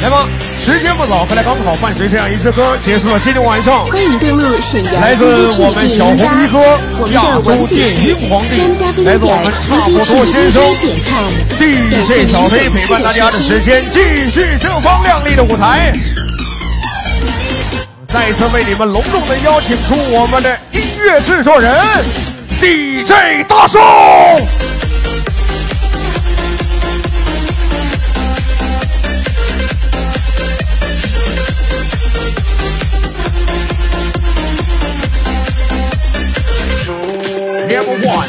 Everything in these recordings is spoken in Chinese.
来吧，时间不早，快来刚好伴随这样一支歌，结束了今天晚上。欢迎登录沈阳来自我们小红一哥，亚洲电音皇帝，来自我们差不多先生，DJ 小飞陪伴大家的时间，继续正方亮丽的舞台。再次为你们隆重的邀请出我们的音乐制作人 DJ 大圣。Number one。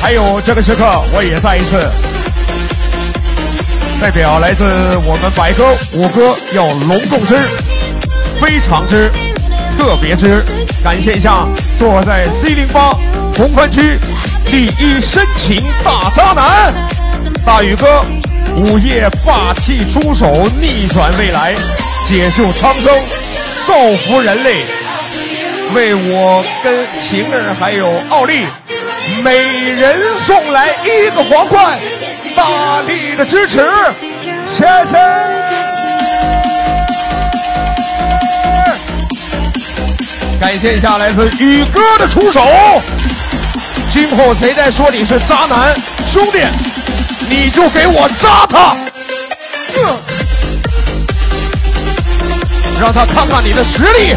还有这个时刻，我也再一次代表来自我们百哥五哥，要隆重之、非常之、特别之，感谢一下坐在 C 零八红番区第一深情大渣男大宇哥，午夜霸气出手，逆转未来，解救苍生，造福人类，为我跟晴儿还有奥利每人送来一个皇冠，大力的支持，谢谢。感谢一下来自宇哥的出手。今后谁再说你是渣男，兄弟，你就给我扎他，嗯让他看看你的实力。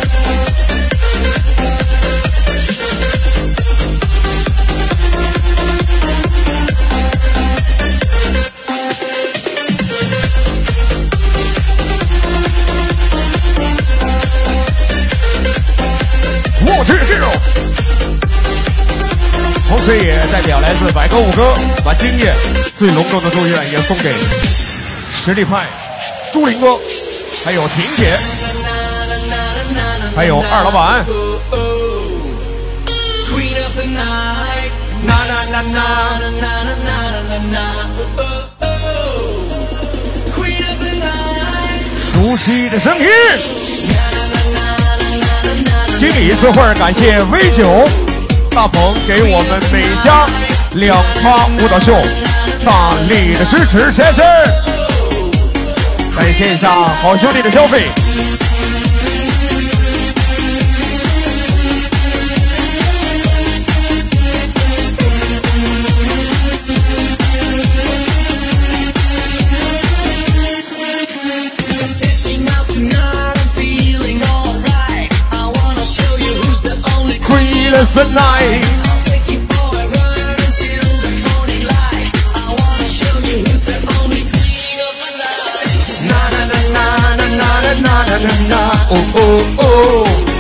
我去 hero。同时也代表来自百歌五哥，把今夜最隆重的祝愿也送给实力派朱林哥，还有婷姐，还有二老板。熟悉的声音，经理，这会儿感谢 V 九大鹏给我们美家两趴舞蹈秀大力的支持，谢谢，感谢一下好兄弟的消费。Queen of the night，呐呐呐呐呐呐呐呐呐呐，哦哦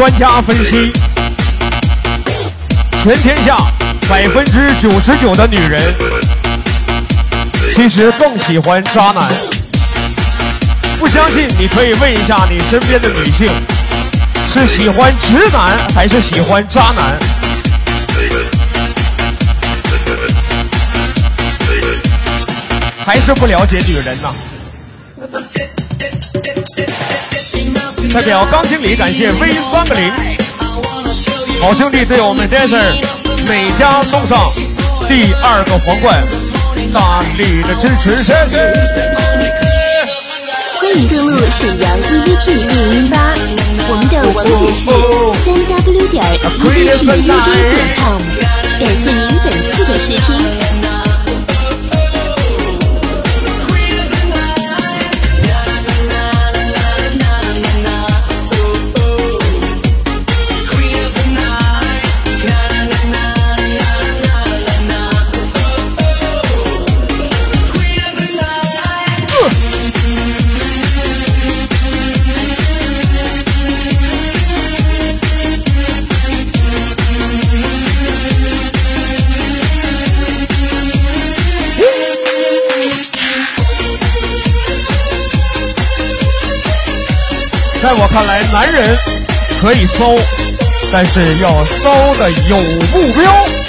专家分析，全天下百分之九十九的女人，其实更喜欢渣男。不相信，你可以问一下你身边的女性，是喜欢直男还是喜欢渣男？还是不了解女人呐？代表钢经理感谢 V 三个零，好兄弟对我们 dancer 每家送上第二个皇冠，大力的支持，谢谢。欢迎登录沈阳 EVT 猎鹰吧，我们的网址是三 W 点 EVT 点 com，感谢您本次的试听。看来，男人可以骚，但是要骚的有目标。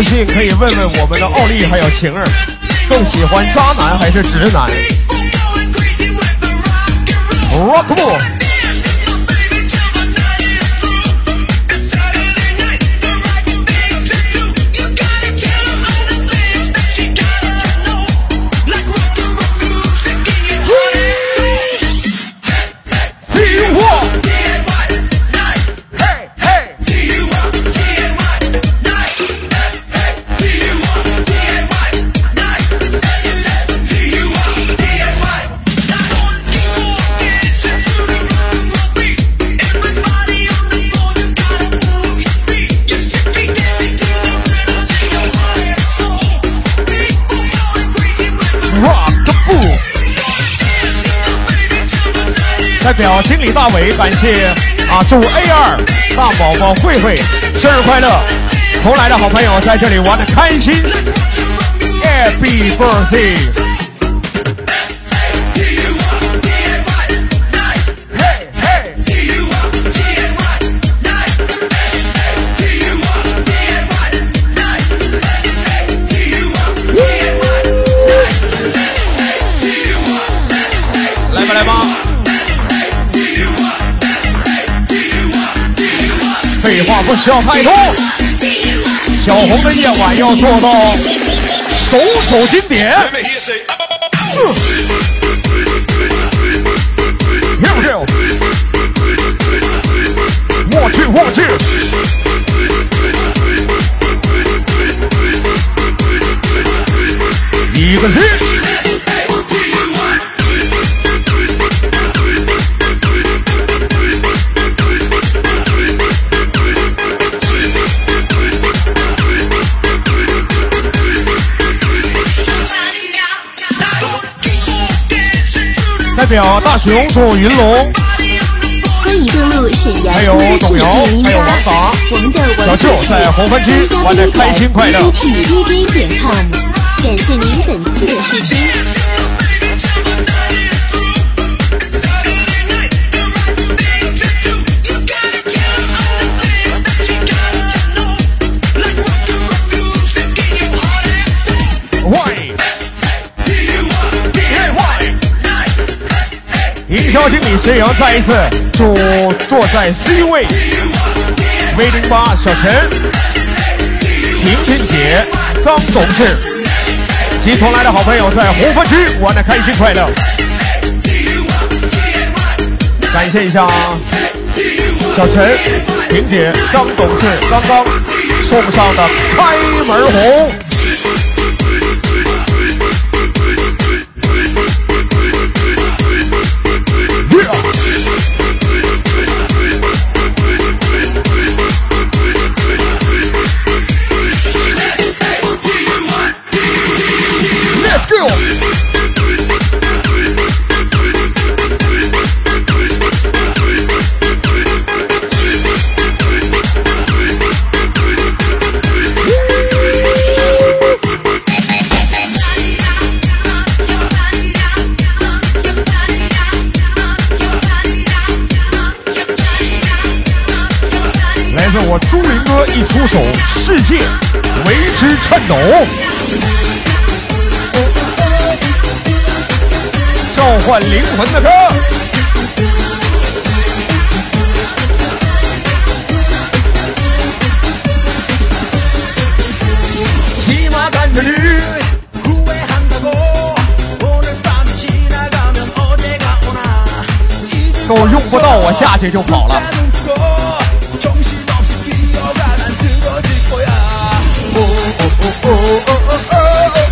不信可以问问我们的奥利还有晴儿，更喜欢渣男还是直男？Rock on！。表经理大伟，感谢啊，祝 A 二大宝宝慧慧生日快乐！同来的好朋友在这里玩的开心，Happy birthday！废话不需要太多，小红的夜晚要做到首首经典。Here we go，我去我去。一个字。表大熊祝云龙，欢迎登录沈阳还有董瑶还有王达，我们的小舅在红番区玩的开心快乐。Www.dj 点 com，感谢您本次的试听。销经理石阳再一次祝坐在 C 位 V 零八小陈、婷婷姐、张董事及同来的好朋友在红番区玩的开心快乐。感谢一下小陈、婷姐、张董事刚刚送上的开门红。一出手，世界为之颤抖。召唤灵魂的歌。都用不到，我下去就跑了。哦哦哦哦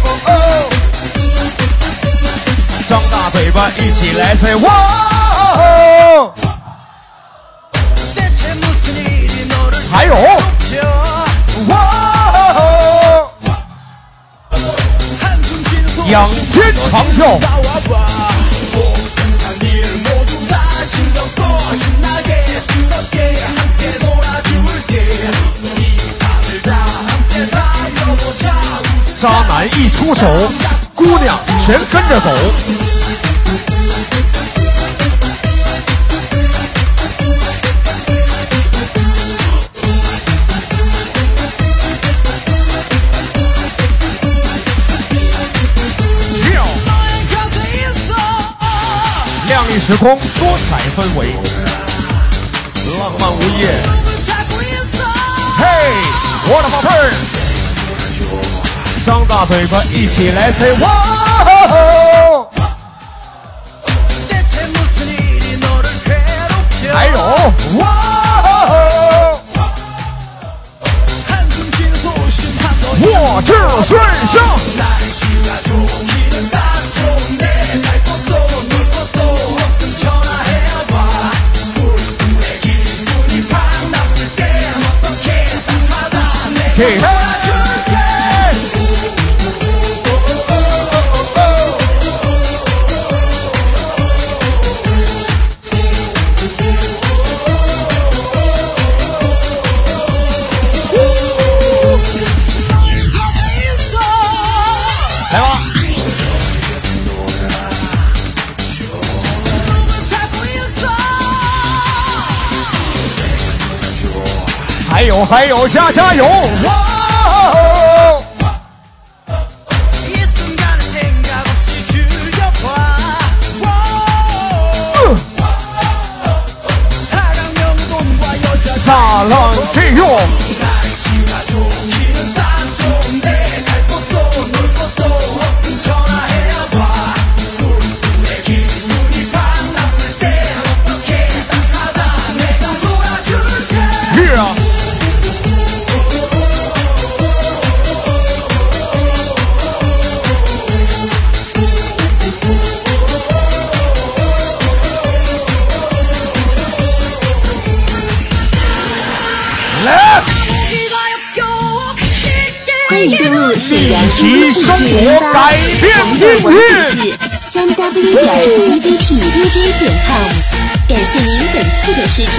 哦哦张大嘴巴一起来吹哇还有？哇仰天长啸出手，姑娘全跟着走。漂亮，时空多彩，氛围，浪漫无夜。嘿，我的宝贝。张大嘴巴一起来吹哇！还我这是想还有，加加油！哇！欢迎登录沈阳其生活改变我们的网命运址是三 w 点 e v t d j 点 com，感谢您本次的试听。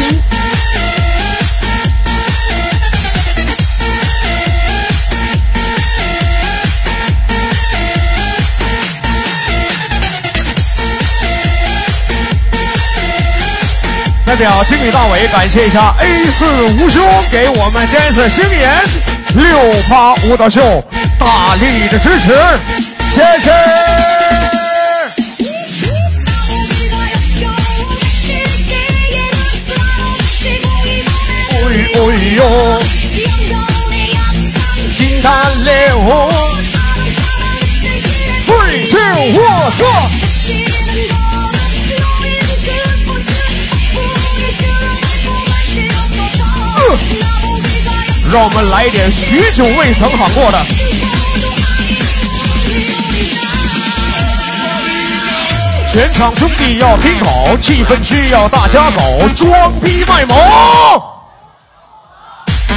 代表经理大伟感谢一下 A 四吴兄给我们 dance 星演六八舞蹈秀大力的支持，谢谢。哎呦哎呦，惊叹烈火，挥斥我色。让我们来一点许久未曾喊过的。全场兄弟要听好，气氛需要大家搞，装逼卖萌。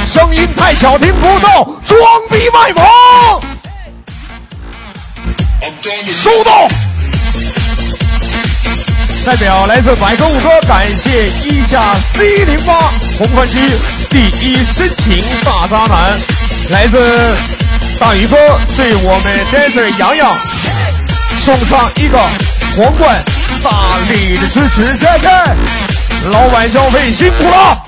声音太小听不到，装逼卖萌。收到。代表来自百科五哥，感谢一下 C 零八红番区第一深情大渣男，来自大宇哥对我们 dancer 洋洋送上一个皇冠，大力的支持，谢谢！老板消费辛苦了。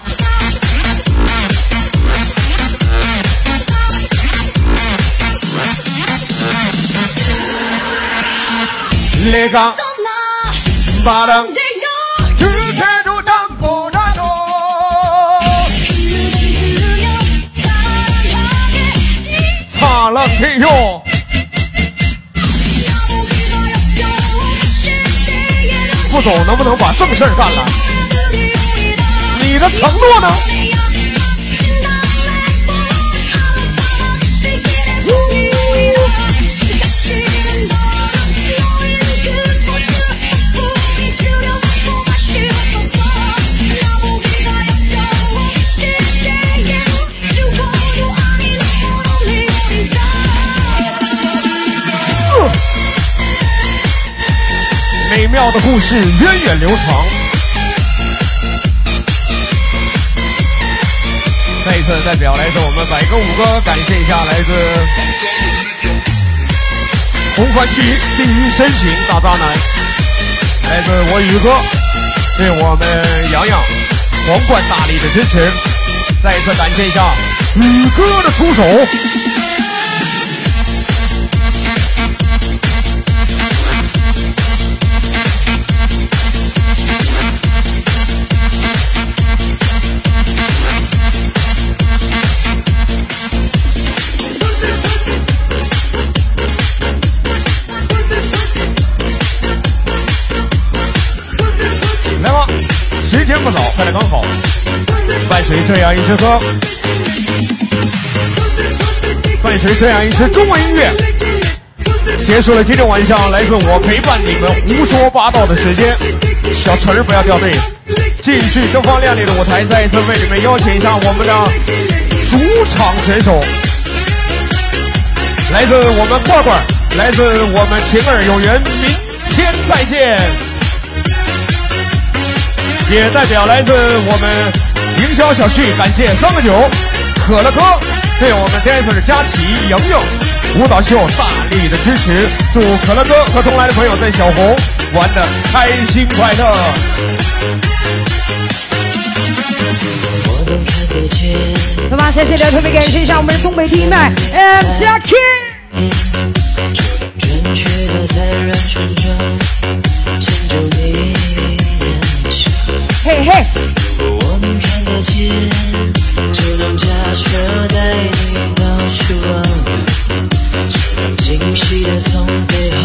那个巴掌，不。擦了天哟，副总能不能把正事儿干了？你的承诺呢？妙的故事源远流长。再一次代表来自我们百歌五哥，感谢一下来自红番区第一深情大渣男，来自我宇哥，对我们洋洋皇冠大力的支持，再一次感谢一下宇哥的出手。快来刚好。伴随这样一支歌，伴随这样一支中文音乐，结束了今天晚上来自我陪伴你们胡说八道的时间。小词儿不要掉队，继续东方亮丽的舞台，再一次为你们邀请一下我们的主场选手，来自我们罐罐，来自我们晴儿有缘，明天再见。也代表来自我们营销小旭，感谢三个九可乐哥对我们 dancer 佳琪、莹莹舞蹈秀大力的支持，祝可乐哥和同来的朋友在小红玩的开心快乐。那么，谢谢的特别感谢一下我们的东北第一麦 M 加 K。嘿嘿。我们看得见，就让驾车带你到处遨游，就让惊喜的从背后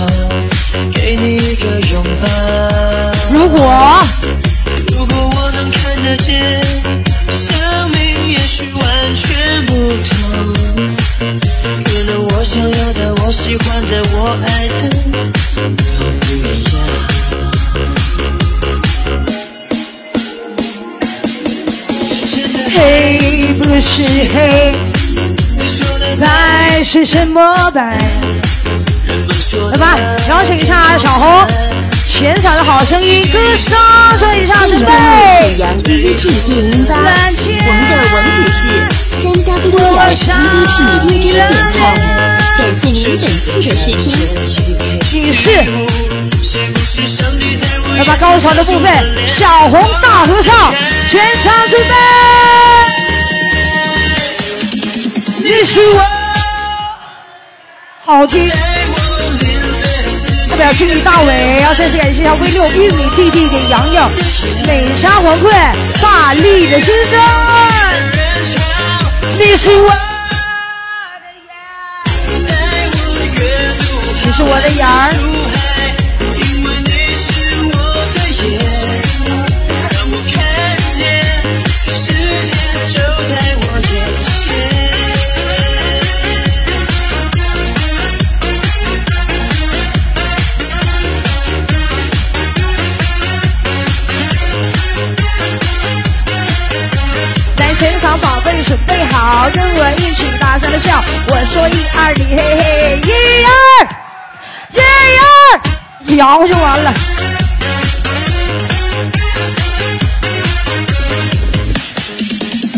是什么白？来吧，邀请一下小红，全场的好声音，歌声这一下准备。沈阳 EVT 电音吧，我们的网址是三 W 点 EVT DJ 点 com，感谢您本次的试听。女士，来吧，高潮的部分，小红大合唱，全场准备。你是我，好听。代表经理大伟，要再次感谢一下 V 六玉米弟弟给洋洋美沙皇冠大力的先生。你是我的眼，你是我的眼儿。全场宝贝准备好，跟我一起大声的叫！我说一二，你嘿嘿，一二，一二，摇就完了。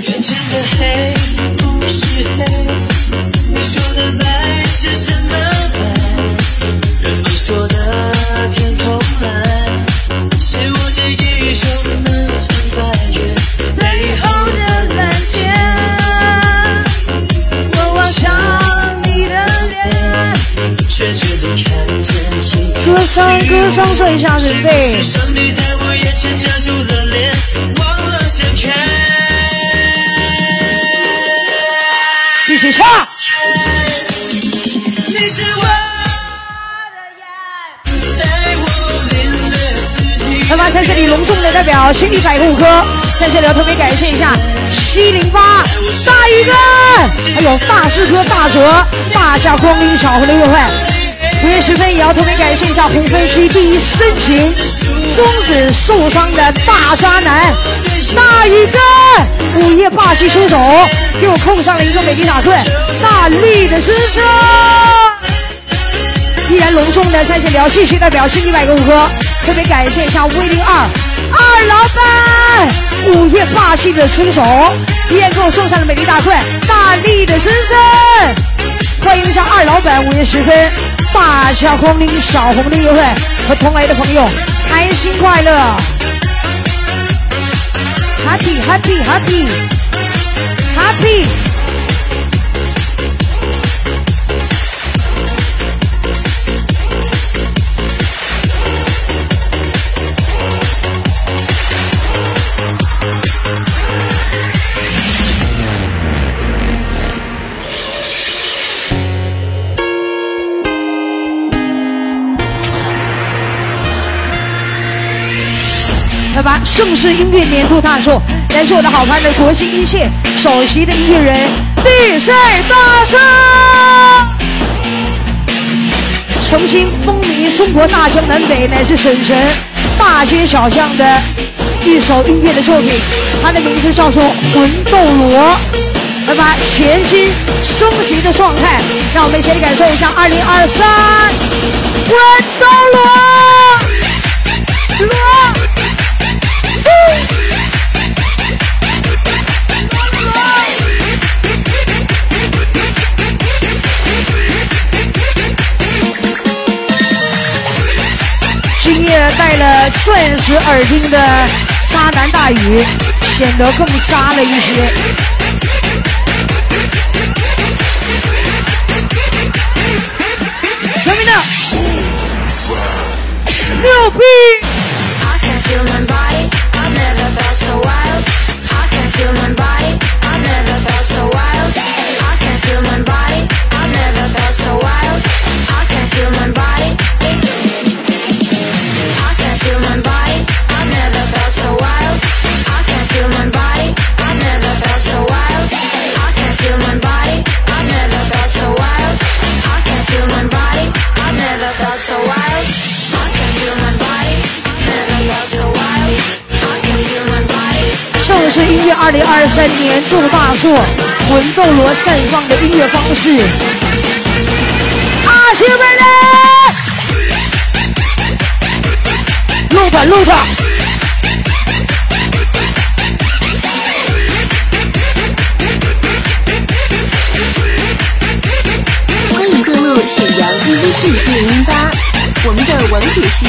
眼前的黑不是黑，你说的白是什么歌声，歌声，这一下准备。继续唱。那么在这里隆重的代表心理百户科，在这里要特别感谢一下七零八大宇哥，还有大师哥大哲，大驾光临小红的约会。午夜时分，也要特别感谢一下红分区第一深情、终止受伤的大渣男大宇哥，午夜霸气出手，给我控上了一个美丽打盾，大力的支持。依然隆重的在线聊继续代表是一百个五哥，特别感谢一下 V 零二二老板，午夜霸气的出手，依然给我送上了美丽大块，大力的真身，欢迎一下二老板，午夜十分大驾光临小红领优惠，和同来的朋友开心快乐，happy happy happy happy。来吧，盛世音乐年度大秀，来自我的好朋友国新一线首席的音乐人地赛大圣，曾经风靡中国大江南北乃至省城大街小巷的一首音乐的作品，它的名字叫做《魂斗罗》。来吧，前进升级的状态，让我们一起来感受一下二零二三魂斗罗罗。钻石耳钉的沙男大宇，显得更沙了一些。全民的六 B。度大作《魂斗罗》绽放的音乐方式。阿西贝勒，录它录它。欢迎登录沈阳 EDT 电音，址是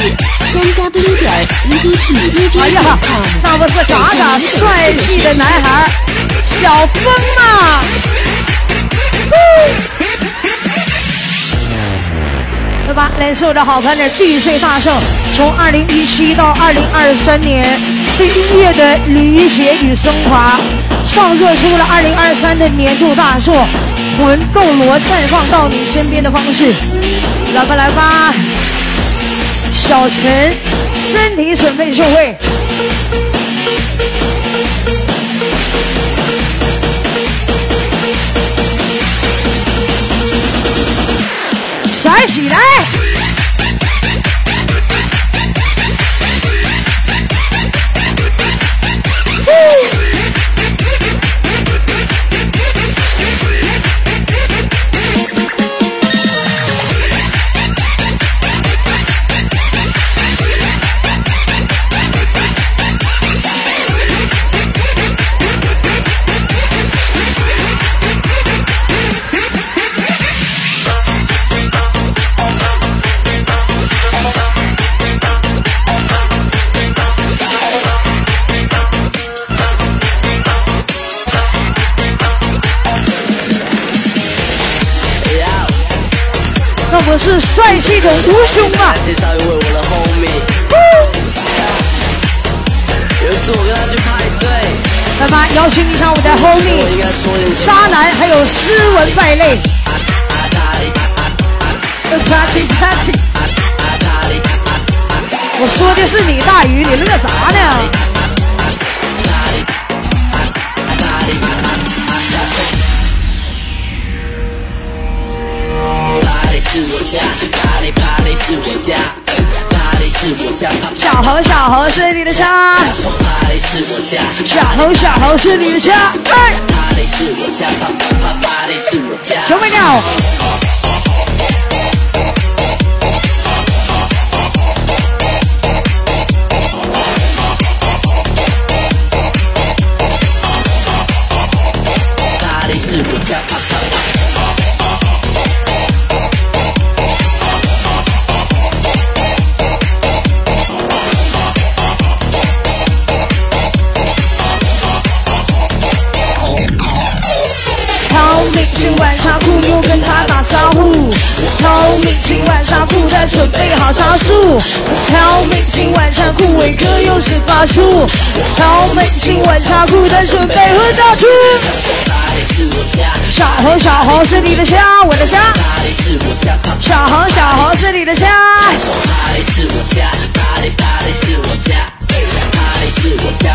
三 W 点 EDT DJ 哎呀点 com。，那不是嘎嘎帅气的男孩儿小峰吗？对吧？来自我的好朋友 DJ 大圣，从二零一七到二零二三年，对音乐的理解与升华，创作出了二零二三的年度大作《魂斗罗》，绽放到你身边的方式。来吧，来吧，小陈，身体准备就位。甩起来！是帅气的无胸啊！来吧，邀请一下我的 homie 沙男，还有斯文败类。我说的是你大鱼，你乐啥呢？是我家，巴黎巴黎是我家，巴黎是我家，小猴小猴是你的家，是我家，小猴小猴是你的家。哎，巴黎是我家，巴黎是我家。准备掉。跑沙树。挑眉今晚茶库，伟哥又是法术。挑眉今晚茶库，单纯配合大厨。小红小红是你的家，我的家。小红小红是你的家。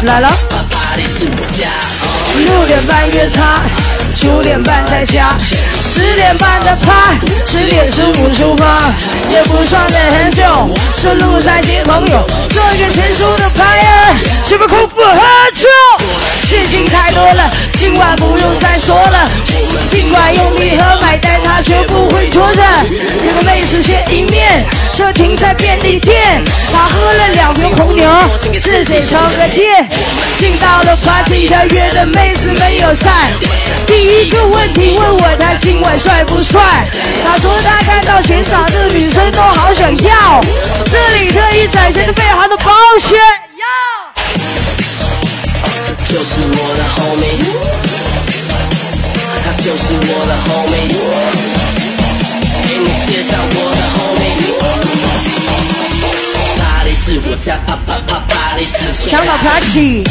来了。六点半约他，九点半在家，十点半的派，十点十五出发，也不算得很久，顺路上接朋友，做一个成熟的牌儿，这边空腹喝酒，事情太多了，今晚不用再说了，尽管用礼盒买单，他绝不会拖着，那个妹子见一面，车停在便利店，他喝了两瓶红牛，自己抽个烟，进到了 party，他约的妹子没有在，第一个问题问我他今晚帅不帅，他说他看到全场的女生都好想要，这里特意展现的非常的保险，要。就是我的 homie，他就是我的 homie，给你介绍我的 homie。是我家，巴巴巴巴黎是我抢到家。party。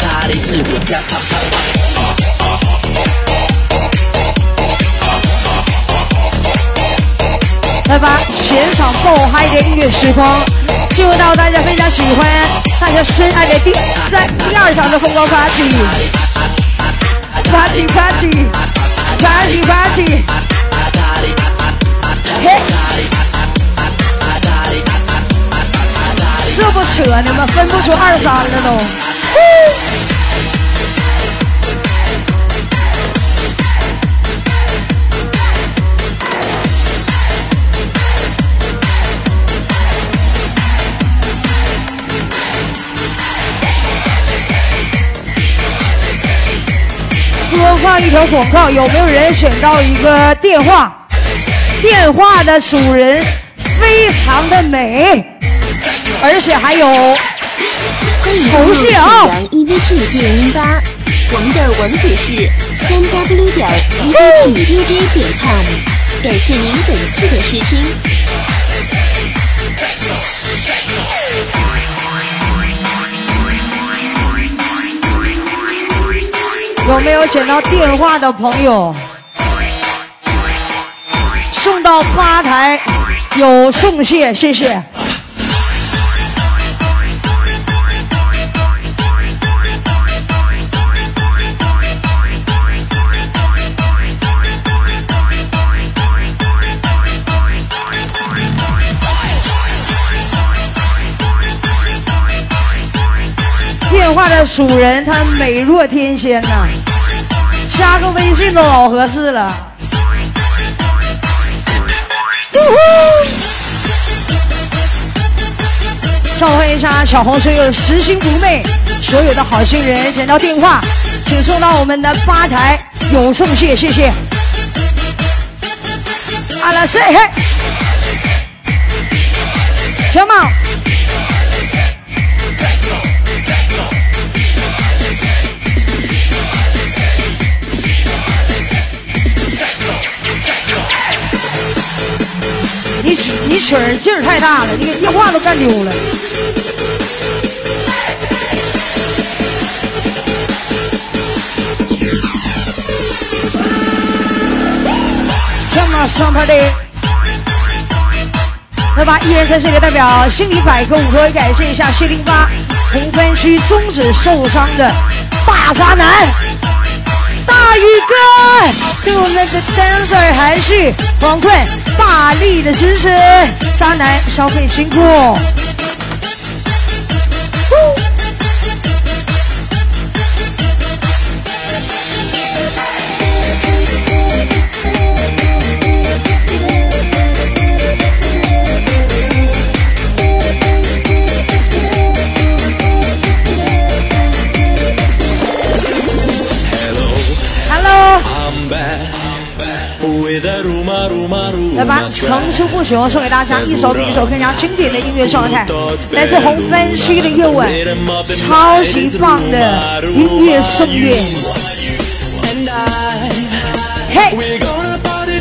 巴黎是我家，巴巴巴。来吧，现场爆嗨的音乐时光，进入到大家非常喜欢、大家深爱的第三、第二场的疯狂 party。party party party party，嘿，这不扯呢吗？分不出二三了都。播放一条广告，有没有人选到一个电话？电话的主人非常的美，而且还有重入现啊 EVT 电音吧，我们的网址是三 W 点 EVT DJ 点 com，感谢您本次的试听。有没有捡到电话的朋友？送到吧台有送谢，谢谢。话的主人他美若天仙呐、加个微信都老合适了。召唤一下小红所有拾心不昧，所有的好心人捡到电话，请送到我们的吧台，有送谢，谢谢。阿拉塞嘿，小马。曲儿劲儿太大了，你给电话都干丢了。这么上派的，来吧！依然在这里代表心理百科五哥感谢一下谢零八红番区中指受伤的大渣男。大宇哥，对我们的 dancer 还是王坤大力的支持，渣男消费辛苦。层出不穷，送给大家一首比一首更加经典的音乐状态，来自红分区的夜晚，超级棒的音乐盛宴。，We're gonna party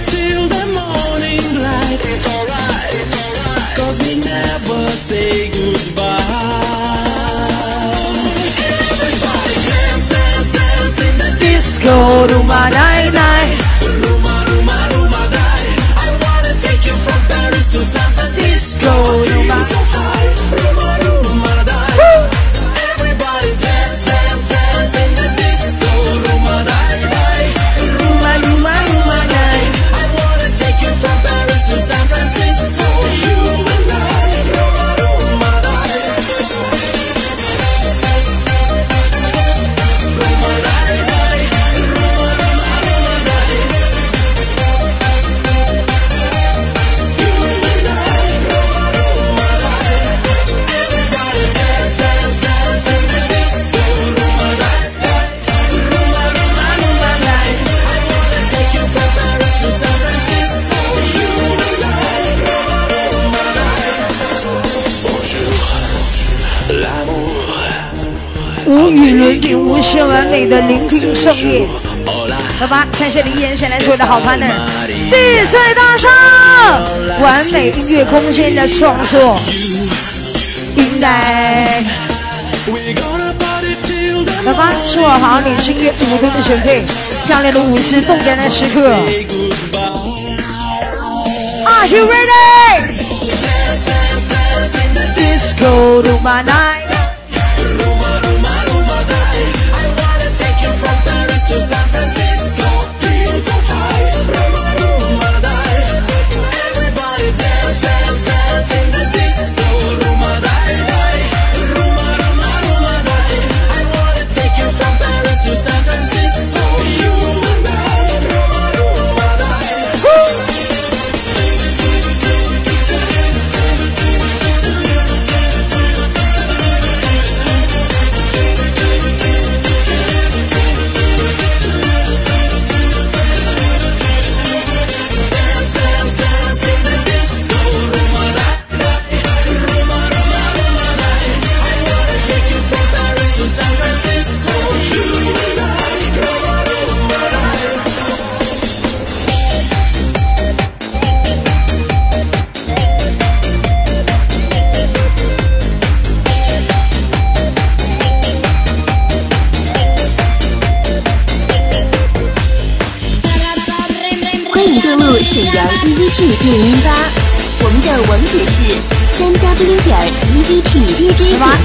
的聆听盛宴。Hola. 好吧，在这里依然是来自我的好 partner，地最大上，完美音乐空间的创作，应该。好吧，是我好年轻乐队的全体，漂亮的舞姿，动人的时刻，Are you ready? Disco to my night.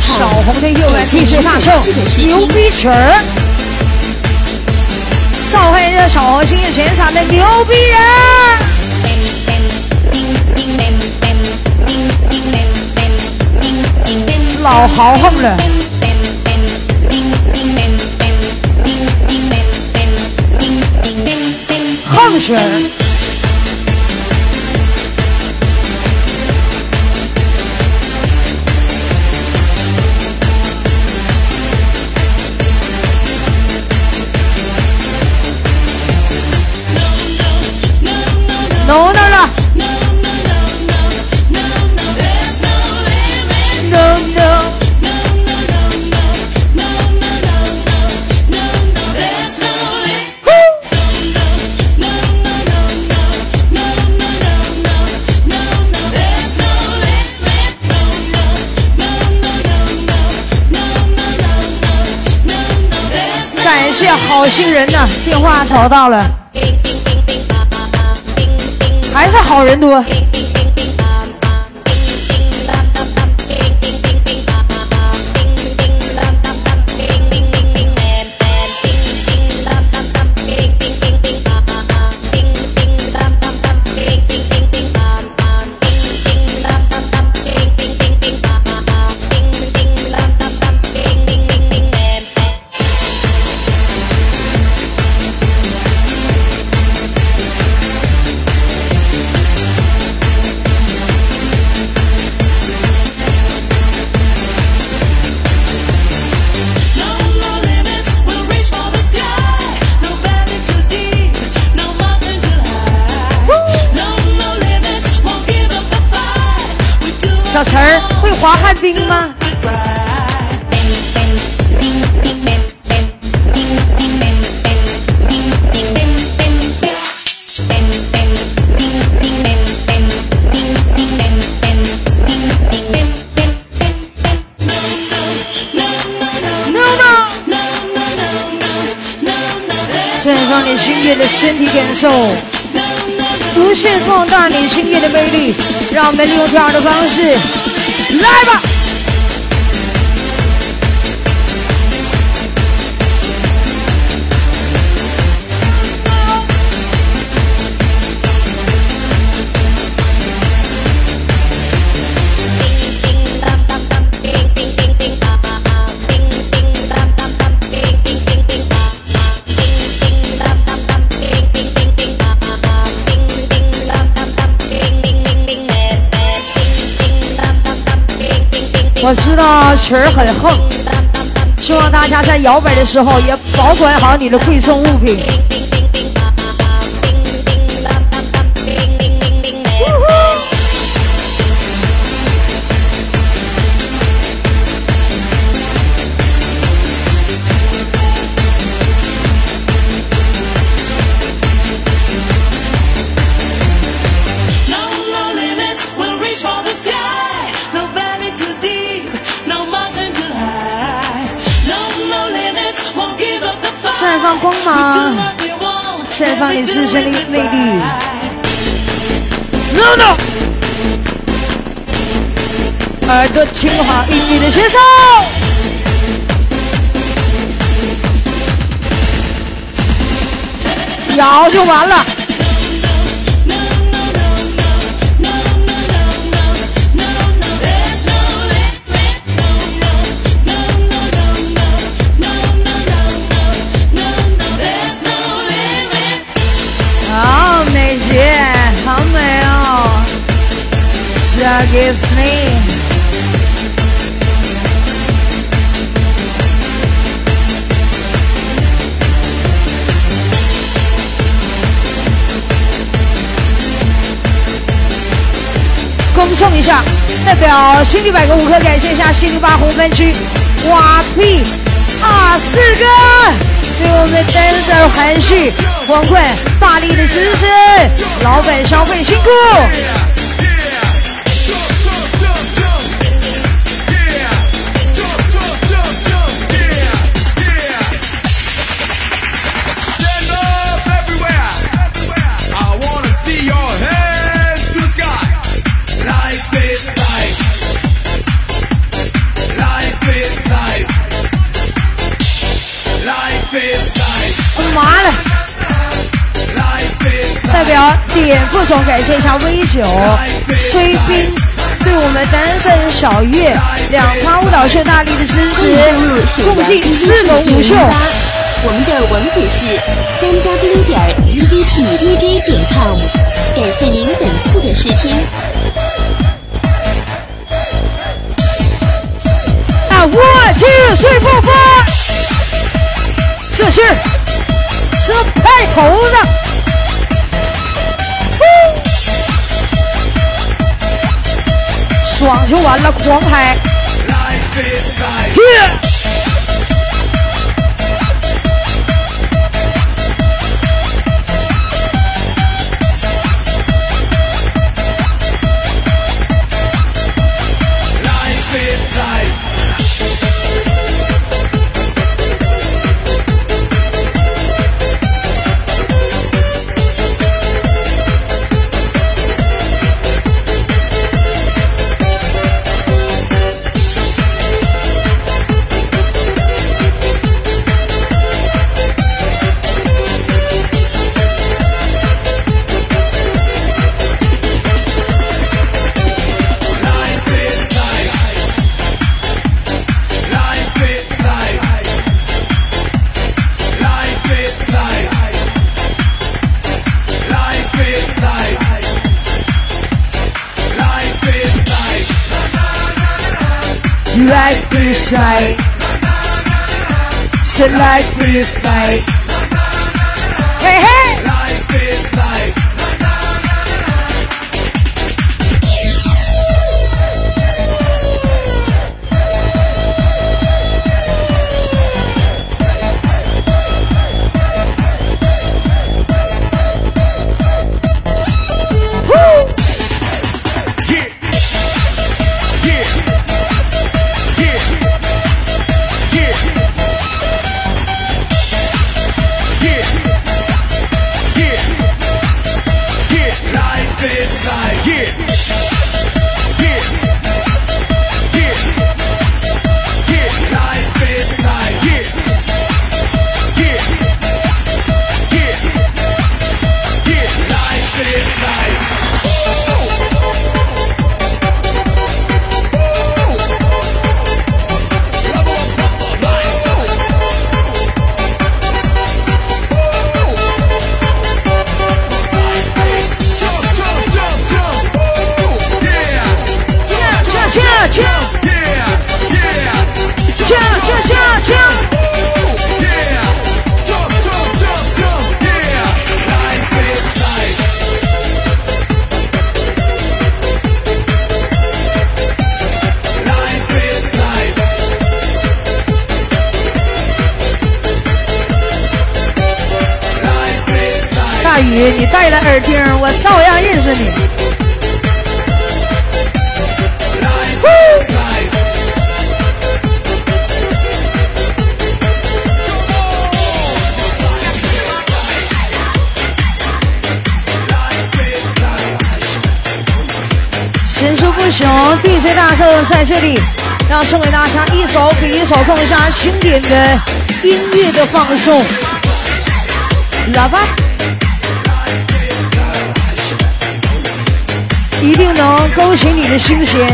小。红的右腕地水大圣，牛逼曲儿。少会的小红心是全场的牛逼人。老豪横了，横曲谢好心人呐，电话找到了，还是好人多。小陈儿会滑旱冰吗？绽放你星月的身体感受，无限放大你星月的魅力，让我们利用这样的方式，来吧！我知道曲儿很横，希望大家在摇摆的时候也保管好你的贵重物品。绽放你自身的魅力。No no，耳朵听好音乐的接受，摇就完了。，Shaggy me。恭送一下，代表新力百个五颗，感谢一下新力八红分区瓦屁啊四哥，对我们 dancer 韩旭、黄冠大力的支持，老板消费辛苦。点副总感谢一下 V 九崔斌对我们单身小月两趴舞蹈秀大力的支持，共计 EVT 四龙舞秀。我们的网址是三 w 点 evtdj 点 com，感谢您本次的试听。啊，one two three four five，这是这拍头上，爽就完了，狂拍。Yeah. 送给大家一首比一首更加经典的音乐的放送，来吧！一定能勾起你的心弦，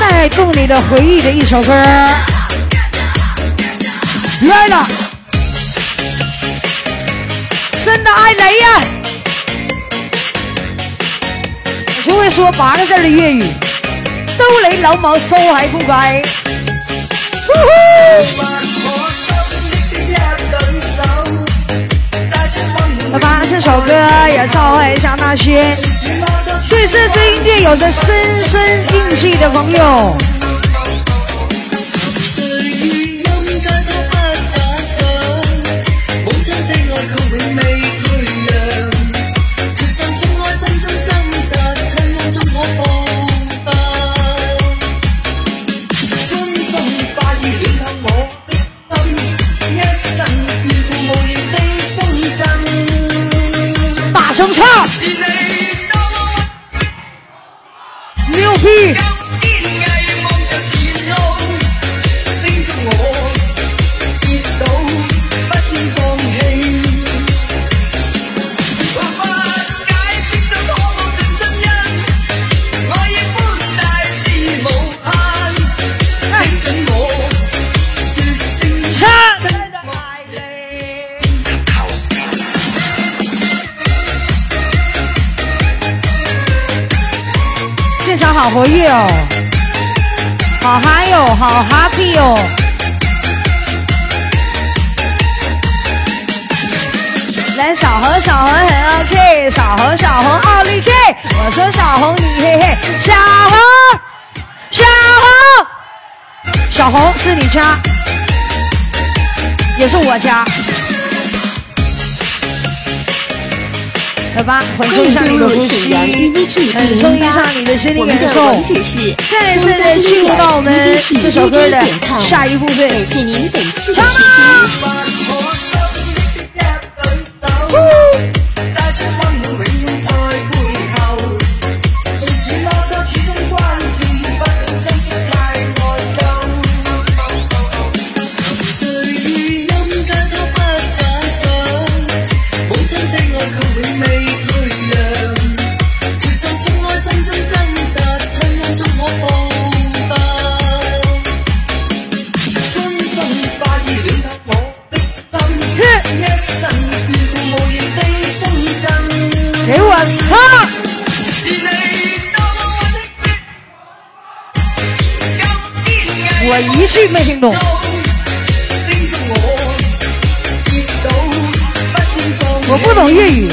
带动你的回忆的一首歌。来了，真的爱雷呀！我就会说八个字的粤语，都你老母數係扑街。呼呼来吧，这首歌也召唤一下那些对这声音乐有着深深印记的朋友。哟！来，小红，小红很 OK，小红，小红奥利给我说小红你嘿嘿，小红，小红，小红是你家，也是我家。来吧，缓冲一下你的呼吸，沈阳 EVT 缓冲一下你的心理我们的感受。现在是再次的进入到我们这首歌的下一部分。感谢您本次的唱收听。我一句没听懂。我不懂粤語，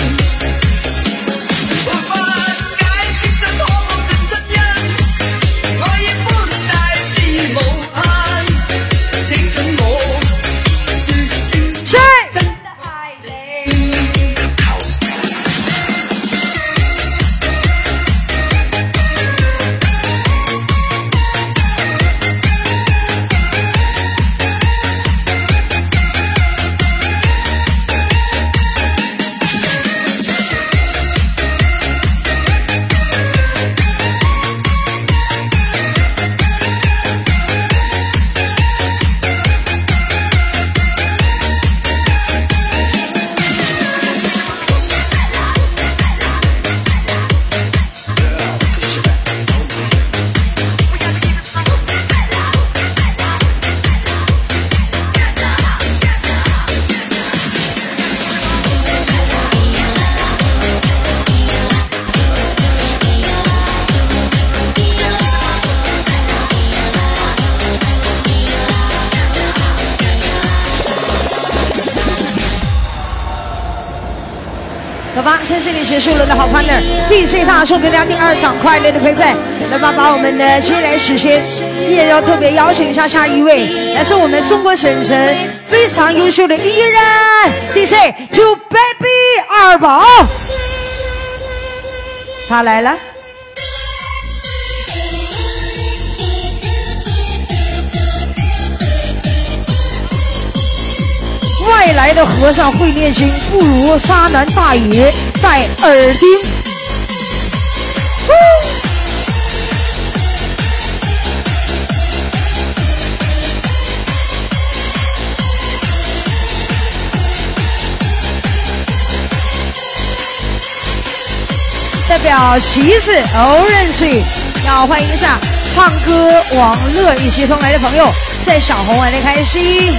大送给大家第二场快乐的陪伴。那么把我们的接下来时间，也要特别邀请一下下一位，来自我们中国省城非常优秀的音乐人 DJ Two Baby 二宝，他来了。外来的和尚会念经，不如沙男大爷戴耳钉。代表骑士 Orange，要欢迎一下胖哥王乐以及同来的朋友，在小红玩的开心。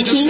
to